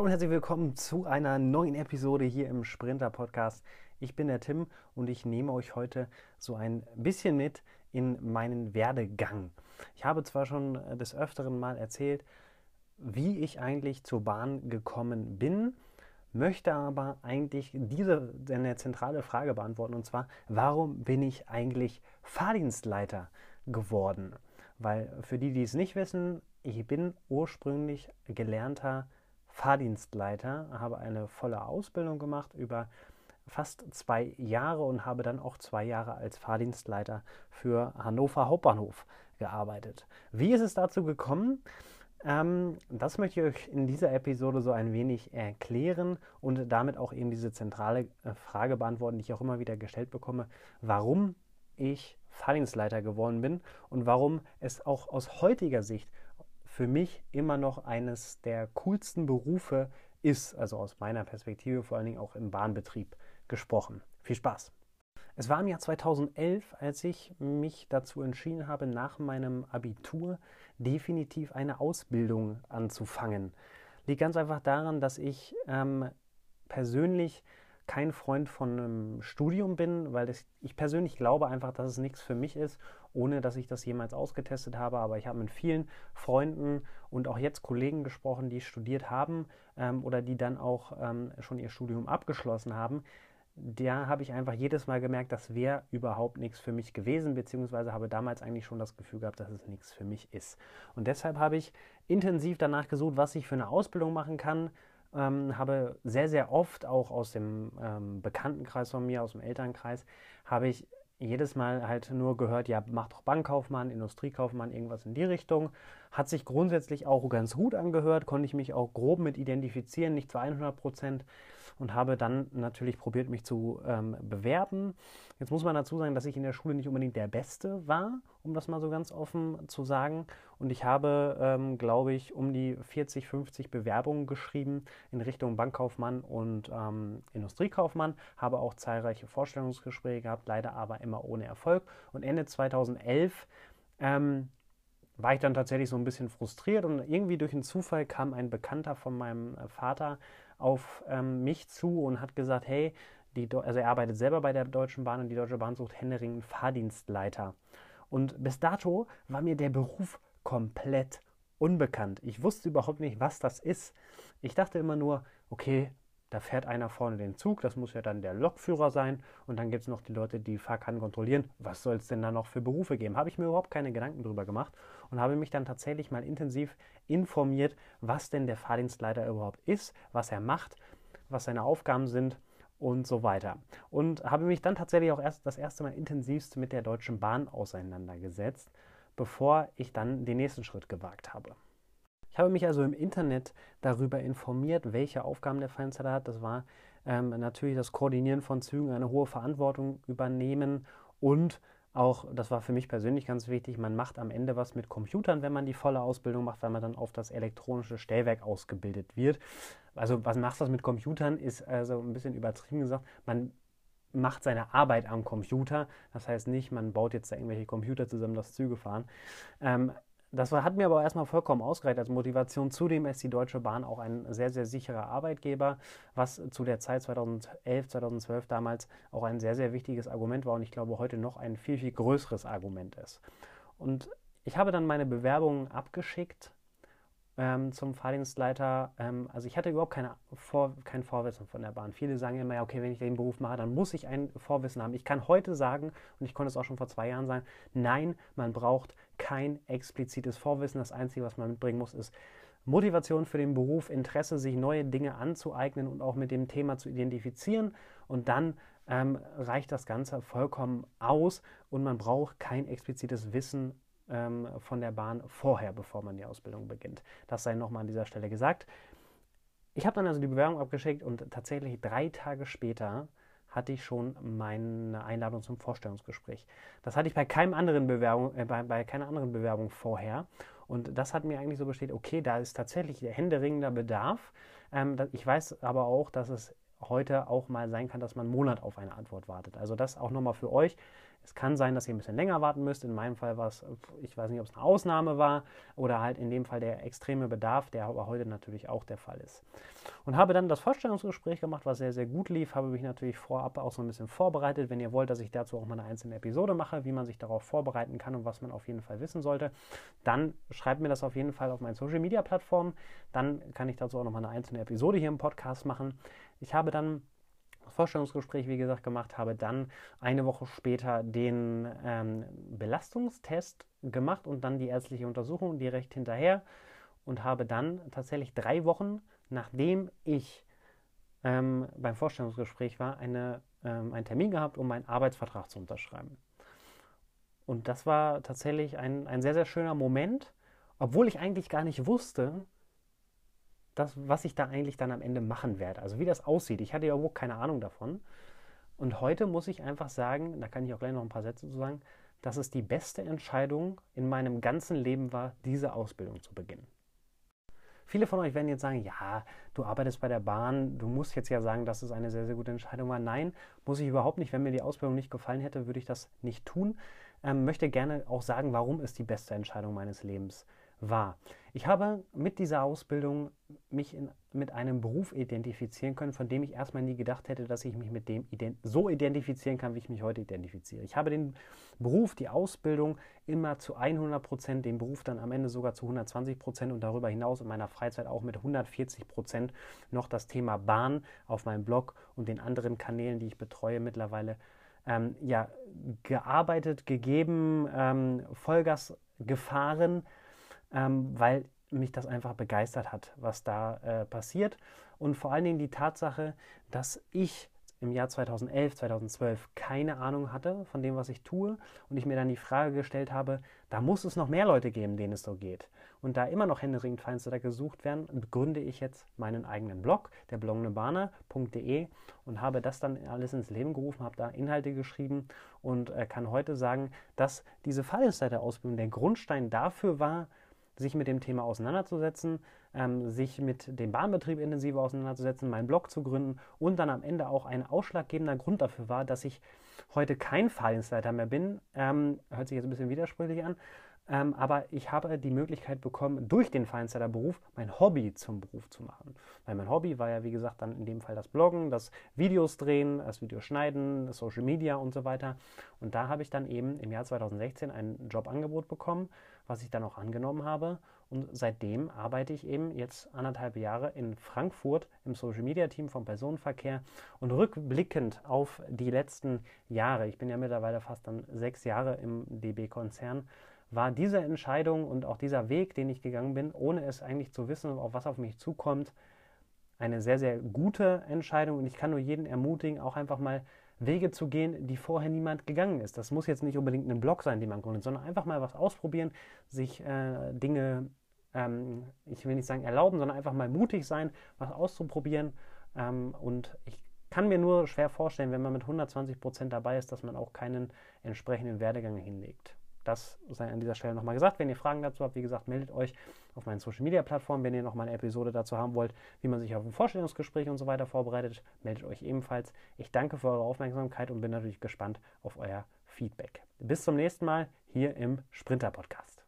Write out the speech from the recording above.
Hallo und herzlich willkommen zu einer neuen Episode hier im Sprinter Podcast. Ich bin der Tim und ich nehme euch heute so ein bisschen mit in meinen Werdegang. Ich habe zwar schon des Öfteren mal erzählt, wie ich eigentlich zur Bahn gekommen bin, möchte aber eigentlich diese eine zentrale Frage beantworten und zwar, warum bin ich eigentlich Fahrdienstleiter geworden? Weil für die, die es nicht wissen, ich bin ursprünglich gelernter Fahrdienstleiter, habe eine volle Ausbildung gemacht über fast zwei Jahre und habe dann auch zwei Jahre als Fahrdienstleiter für Hannover Hauptbahnhof gearbeitet. Wie ist es dazu gekommen? Ähm, das möchte ich euch in dieser Episode so ein wenig erklären und damit auch eben diese zentrale äh, Frage beantworten, die ich auch immer wieder gestellt bekomme, warum ich Fahrdienstleiter geworden bin und warum es auch aus heutiger Sicht für mich immer noch eines der coolsten Berufe ist, also aus meiner Perspektive vor allen Dingen auch im Bahnbetrieb gesprochen. Viel Spaß! Es war im Jahr 2011, als ich mich dazu entschieden habe, nach meinem Abitur definitiv eine Ausbildung anzufangen. Liegt ganz einfach daran, dass ich ähm, persönlich kein Freund von einem Studium bin, weil das, ich persönlich glaube einfach, dass es nichts für mich ist, ohne dass ich das jemals ausgetestet habe. Aber ich habe mit vielen Freunden und auch jetzt Kollegen gesprochen, die studiert haben ähm, oder die dann auch ähm, schon ihr Studium abgeschlossen haben. Da habe ich einfach jedes Mal gemerkt, das wäre überhaupt nichts für mich gewesen, beziehungsweise habe damals eigentlich schon das Gefühl gehabt, dass es nichts für mich ist. Und deshalb habe ich intensiv danach gesucht, was ich für eine Ausbildung machen kann, ähm, habe sehr, sehr oft auch aus dem ähm, Bekanntenkreis von mir, aus dem Elternkreis, habe ich jedes Mal halt nur gehört, ja, mach doch Bankkaufmann, Industriekaufmann, irgendwas in die Richtung. Hat sich grundsätzlich auch ganz gut angehört, konnte ich mich auch grob mit identifizieren, nicht zu 100 Prozent und habe dann natürlich probiert, mich zu ähm, bewerben. Jetzt muss man dazu sagen, dass ich in der Schule nicht unbedingt der Beste war, um das mal so ganz offen zu sagen. Und ich habe, ähm, glaube ich, um die 40, 50 Bewerbungen geschrieben in Richtung Bankkaufmann und ähm, Industriekaufmann, habe auch zahlreiche Vorstellungsgespräche gehabt, leider aber immer ohne Erfolg. Und Ende 2011 ähm, war ich dann tatsächlich so ein bisschen frustriert und irgendwie durch einen Zufall kam ein Bekannter von meinem äh, Vater auf ähm, mich zu und hat gesagt, hey, also er arbeitet selber bei der Deutschen Bahn und die Deutsche Bahn sucht händeringend Fahrdienstleiter. Und bis dato war mir der Beruf komplett unbekannt. Ich wusste überhaupt nicht, was das ist. Ich dachte immer nur, okay, da fährt einer vorne den Zug, das muss ja dann der Lokführer sein. Und dann gibt es noch die Leute, die Fahrkarten kontrollieren. Was soll es denn da noch für Berufe geben? Habe ich mir überhaupt keine Gedanken drüber gemacht und habe mich dann tatsächlich mal intensiv informiert, was denn der Fahrdienstleiter überhaupt ist, was er macht, was seine Aufgaben sind und so weiter. Und habe mich dann tatsächlich auch erst das erste Mal intensivst mit der Deutschen Bahn auseinandergesetzt, bevor ich dann den nächsten Schritt gewagt habe. Ich habe mich also im Internet darüber informiert, welche Aufgaben der Feindsleiter hat. Das war ähm, natürlich das Koordinieren von Zügen, eine hohe Verantwortung übernehmen und auch, das war für mich persönlich ganz wichtig, man macht am Ende was mit Computern, wenn man die volle Ausbildung macht, weil man dann auf das elektronische Stellwerk ausgebildet wird. Also was macht das mit Computern, ist also ein bisschen übertrieben gesagt, man macht seine Arbeit am Computer. Das heißt nicht, man baut jetzt da irgendwelche Computer zusammen, das Züge fahren. Ähm, das hat mir aber erstmal vollkommen ausgereicht als Motivation. Zudem ist die Deutsche Bahn auch ein sehr, sehr sicherer Arbeitgeber, was zu der Zeit 2011, 2012 damals auch ein sehr, sehr wichtiges Argument war und ich glaube heute noch ein viel, viel größeres Argument ist. Und ich habe dann meine Bewerbung abgeschickt ähm, zum Fahrdienstleiter. Ähm, also ich hatte überhaupt keine Vor kein Vorwissen von der Bahn. Viele sagen immer, ja, okay, wenn ich den Beruf mache, dann muss ich ein Vorwissen haben. Ich kann heute sagen, und ich konnte es auch schon vor zwei Jahren sagen, nein, man braucht kein explizites Vorwissen. Das Einzige, was man mitbringen muss, ist Motivation für den Beruf, Interesse, sich neue Dinge anzueignen und auch mit dem Thema zu identifizieren. Und dann ähm, reicht das Ganze vollkommen aus und man braucht kein explizites Wissen ähm, von der Bahn vorher, bevor man die Ausbildung beginnt. Das sei nochmal an dieser Stelle gesagt. Ich habe dann also die Bewerbung abgeschickt und tatsächlich drei Tage später hatte ich schon meine Einladung zum Vorstellungsgespräch. Das hatte ich bei, keinem anderen Bewerbung, äh, bei, bei keiner anderen Bewerbung vorher. Und das hat mir eigentlich so bestätigt, okay, da ist tatsächlich der händeringender Bedarf. Ähm, ich weiß aber auch, dass es heute auch mal sein kann, dass man einen Monat auf eine Antwort wartet. Also das auch nochmal für euch. Es kann sein, dass ihr ein bisschen länger warten müsst. In meinem Fall war es, ich weiß nicht, ob es eine Ausnahme war oder halt in dem Fall der extreme Bedarf, der aber heute natürlich auch der Fall ist. Und habe dann das Vorstellungsgespräch gemacht, was sehr, sehr gut lief. Habe mich natürlich vorab auch so ein bisschen vorbereitet. Wenn ihr wollt, dass ich dazu auch mal eine einzelne Episode mache, wie man sich darauf vorbereiten kann und was man auf jeden Fall wissen sollte, dann schreibt mir das auf jeden Fall auf meinen Social Media Plattformen. Dann kann ich dazu auch noch mal eine einzelne Episode hier im Podcast machen. Ich habe dann Vorstellungsgespräch, wie gesagt, gemacht, habe dann eine Woche später den ähm, Belastungstest gemacht und dann die ärztliche Untersuchung direkt hinterher und habe dann tatsächlich drei Wochen, nachdem ich ähm, beim Vorstellungsgespräch war, eine, ähm, einen Termin gehabt, um meinen Arbeitsvertrag zu unterschreiben. Und das war tatsächlich ein, ein sehr, sehr schöner Moment, obwohl ich eigentlich gar nicht wusste, das, was ich da eigentlich dann am Ende machen werde. Also wie das aussieht. Ich hatte ja überhaupt keine Ahnung davon. Und heute muss ich einfach sagen, da kann ich auch gleich noch ein paar Sätze zu sagen, dass es die beste Entscheidung in meinem ganzen Leben war, diese Ausbildung zu beginnen. Viele von euch werden jetzt sagen, ja, du arbeitest bei der Bahn, du musst jetzt ja sagen, dass es eine sehr, sehr gute Entscheidung war. Nein, muss ich überhaupt nicht. Wenn mir die Ausbildung nicht gefallen hätte, würde ich das nicht tun. Ähm, möchte gerne auch sagen, warum es die beste Entscheidung meines Lebens war. Ich habe mit dieser Ausbildung mich in, mit einem Beruf identifizieren können, von dem ich erstmal nie gedacht hätte, dass ich mich mit dem ident so identifizieren kann, wie ich mich heute identifiziere. Ich habe den Beruf, die Ausbildung immer zu 100 Prozent, den Beruf dann am Ende sogar zu 120 Prozent und darüber hinaus in meiner Freizeit auch mit 140 Prozent noch das Thema Bahn auf meinem Blog und den anderen Kanälen, die ich betreue mittlerweile, ähm, ja, gearbeitet, gegeben, ähm, Vollgas gefahren ähm, weil mich das einfach begeistert hat, was da äh, passiert. Und vor allen Dingen die Tatsache, dass ich im Jahr 2011, 2012 keine Ahnung hatte von dem, was ich tue und ich mir dann die Frage gestellt habe, da muss es noch mehr Leute geben, denen es so geht. Und da immer noch händeringend Feinster gesucht werden, gründe ich jetzt meinen eigenen Blog, der blognebaner.de und habe das dann alles ins Leben gerufen, habe da Inhalte geschrieben und äh, kann heute sagen, dass diese Fallinsider-Ausbildung der Grundstein dafür war, sich mit dem Thema auseinanderzusetzen, ähm, sich mit dem Bahnbetrieb intensiver auseinanderzusetzen, meinen Blog zu gründen und dann am Ende auch ein ausschlaggebender Grund dafür war, dass ich heute kein Fahrdienstleiter mehr bin. Ähm, hört sich jetzt ein bisschen widersprüchlich an, ähm, aber ich habe die Möglichkeit bekommen, durch den Feinsteller-Beruf mein Hobby zum Beruf zu machen. Weil mein Hobby war ja, wie gesagt, dann in dem Fall das Bloggen, das Videos drehen, das Videoschneiden, das Social Media und so weiter. Und da habe ich dann eben im Jahr 2016 ein Jobangebot bekommen, was ich dann auch angenommen habe. Und seitdem arbeite ich eben jetzt anderthalb Jahre in Frankfurt im Social Media Team vom Personenverkehr und rückblickend auf die letzten Jahre, ich bin ja mittlerweile fast dann sechs Jahre im DB-Konzern, war diese Entscheidung und auch dieser Weg, den ich gegangen bin, ohne es eigentlich zu wissen, auf was auf mich zukommt, eine sehr, sehr gute Entscheidung. Und ich kann nur jeden ermutigen, auch einfach mal Wege zu gehen, die vorher niemand gegangen ist. Das muss jetzt nicht unbedingt ein Blog sein, den man gründet, sondern einfach mal was ausprobieren, sich äh, Dinge, ähm, ich will nicht sagen erlauben, sondern einfach mal mutig sein, was auszuprobieren. Ähm, und ich kann mir nur schwer vorstellen, wenn man mit 120 Prozent dabei ist, dass man auch keinen entsprechenden Werdegang hinlegt. Das sei an dieser Stelle nochmal gesagt. Wenn ihr Fragen dazu habt, wie gesagt, meldet euch auf meinen Social Media Plattformen. Wenn ihr nochmal eine Episode dazu haben wollt, wie man sich auf ein Vorstellungsgespräch und so weiter vorbereitet, meldet euch ebenfalls. Ich danke für eure Aufmerksamkeit und bin natürlich gespannt auf euer Feedback. Bis zum nächsten Mal hier im Sprinter Podcast.